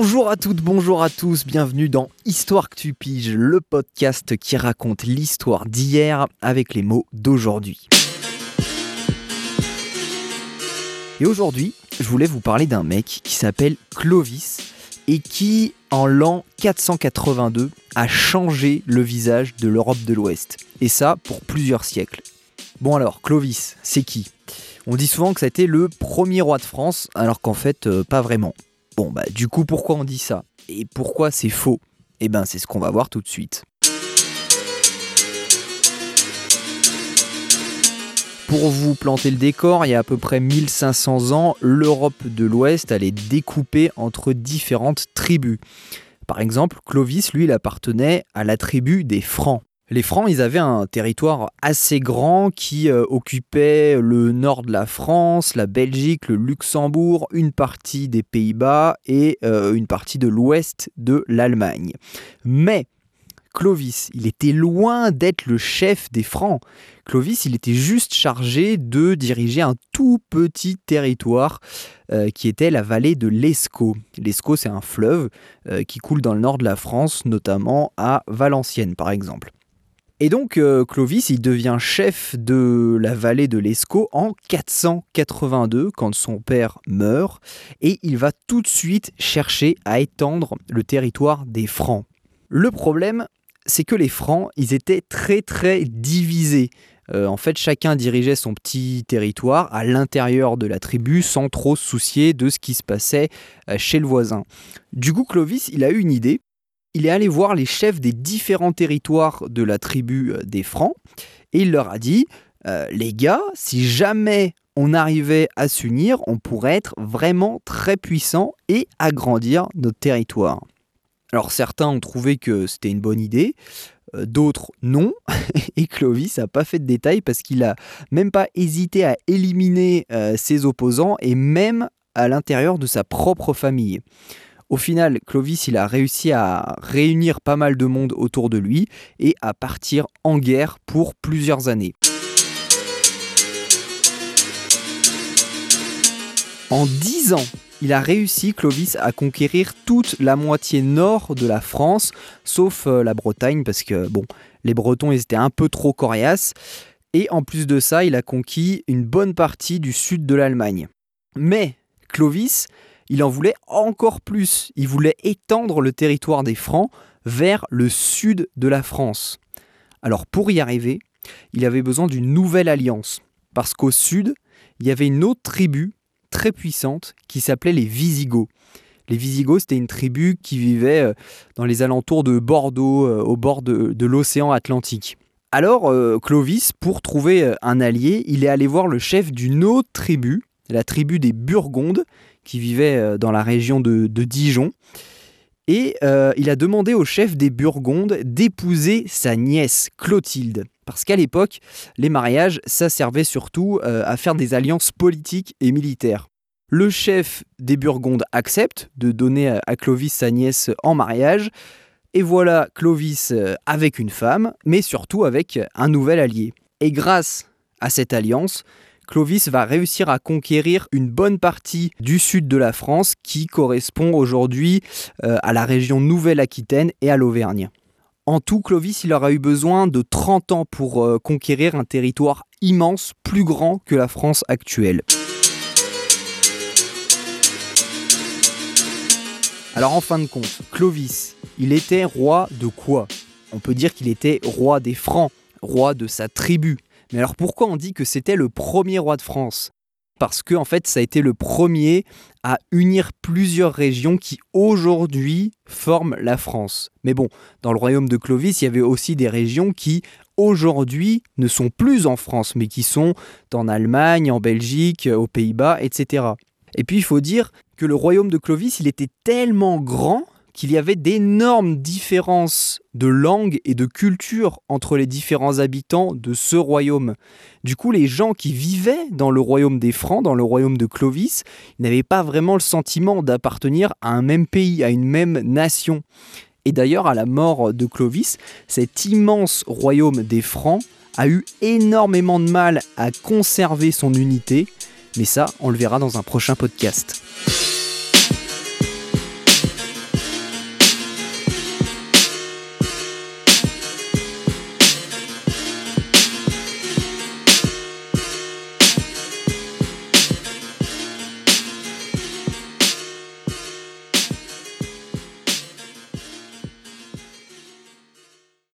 Bonjour à toutes, bonjour à tous, bienvenue dans Histoire que tu piges, le podcast qui raconte l'histoire d'hier avec les mots d'aujourd'hui. Et aujourd'hui, je voulais vous parler d'un mec qui s'appelle Clovis et qui, en l'an 482, a changé le visage de l'Europe de l'Ouest. Et ça pour plusieurs siècles. Bon alors, Clovis, c'est qui? On dit souvent que ça a été le premier roi de France, alors qu'en fait, euh, pas vraiment. Bon, bah du coup, pourquoi on dit ça Et pourquoi c'est faux? Eh ben, c'est ce qu'on va voir tout de suite. Pour vous planter le décor, il y a à peu près 1500 ans, l'Europe de l'Ouest allait découper entre différentes tribus. Par exemple, Clovis, lui, il appartenait à la tribu des Francs. Les Francs, ils avaient un territoire assez grand qui euh, occupait le nord de la France, la Belgique, le Luxembourg, une partie des Pays-Bas et euh, une partie de l'ouest de l'Allemagne. Mais Clovis, il était loin d'être le chef des Francs. Clovis, il était juste chargé de diriger un tout petit territoire euh, qui était la vallée de l'Escaut. L'Escaut, c'est un fleuve qui coule dans le nord de la France, notamment à Valenciennes par exemple. Et donc euh, Clovis, il devient chef de la vallée de l'Escaut en 482 quand son père meurt et il va tout de suite chercher à étendre le territoire des Francs. Le problème, c'est que les Francs, ils étaient très très divisés. Euh, en fait, chacun dirigeait son petit territoire à l'intérieur de la tribu sans trop se soucier de ce qui se passait euh, chez le voisin. Du coup, Clovis, il a eu une idée il est allé voir les chefs des différents territoires de la tribu euh, des Francs et il leur a dit euh, Les gars, si jamais on arrivait à s'unir, on pourrait être vraiment très puissant et agrandir notre territoire. Alors certains ont trouvé que c'était une bonne idée, euh, d'autres non, et Clovis n'a pas fait de détails parce qu'il n'a même pas hésité à éliminer ses opposants et même à l'intérieur de sa propre famille. Au final, Clovis, il a réussi à réunir pas mal de monde autour de lui et à partir en guerre pour plusieurs années. En dix ans, il a réussi, Clovis, à conquérir toute la moitié nord de la France, sauf euh, la Bretagne, parce que, bon, les Bretons, ils étaient un peu trop coriaces. Et en plus de ça, il a conquis une bonne partie du sud de l'Allemagne. Mais Clovis, il en voulait encore plus. Il voulait étendre le territoire des Francs vers le sud de la France. Alors pour y arriver, il avait besoin d'une nouvelle alliance. Parce qu'au sud, il y avait une autre tribu très puissante qui s'appelait les Visigoths. Les Visigoths, c'était une tribu qui vivait euh, dans les alentours de Bordeaux, euh, au bord de, l'océan Atlantique. Alors, euh, Clovis, pour trouver un allié, il est allé voir le chef d'une autre tribu, la tribu des Burgondes, qui vivait euh, dans la région de, Dijon. Et euh, il a demandé au chef des Burgondes d'épouser sa nièce, Clotilde. Parce qu'à l'époque, les mariages, ça servait surtout euh, à faire des alliances politiques et militaires. Le chef des Burgondes accepte de donner à Clovis sa nièce en mariage. Et voilà Clovis avec une femme, mais surtout avec un nouvel allié. Et grâce à cette alliance, Clovis va réussir à conquérir une bonne partie du sud de la France qui correspond aujourd'hui euh, à la région Nouvelle-Aquitaine et à l'Auvergne. En tout, Clovis il aura eu besoin de 30 ans pour euh, conquérir un territoire immense, plus grand que la France actuelle. Alors en fin de compte, Clovis, il était roi de quoi? On peut dire qu'il était roi des Francs, roi de sa tribu, mais alors pourquoi on dit que c'était le premier roi de France? Parce que en fait ça a été le premier à unir plusieurs régions qui aujourd'hui forment la France. Mais bon, dans le royaume de Clovis, il y avait aussi des régions qui aujourd'hui ne sont plus en France, mais qui sont en Allemagne, en Belgique, aux Pays-Bas, etc. Et puis il faut dire que le royaume de Clovis, il était tellement grand qu'il y avait d'énormes différences de langue et de culture entre les différents habitants de ce royaume. Du coup, les gens qui vivaient dans le royaume des Francs, dans le royaume de Clovis, n'avaient pas vraiment le sentiment d'appartenir à un même pays, à une même nation. Et d'ailleurs, à la mort de Clovis, cet immense royaume des Francs a eu énormément de mal à conserver son unité, mais ça, on le verra dans un prochain podcast.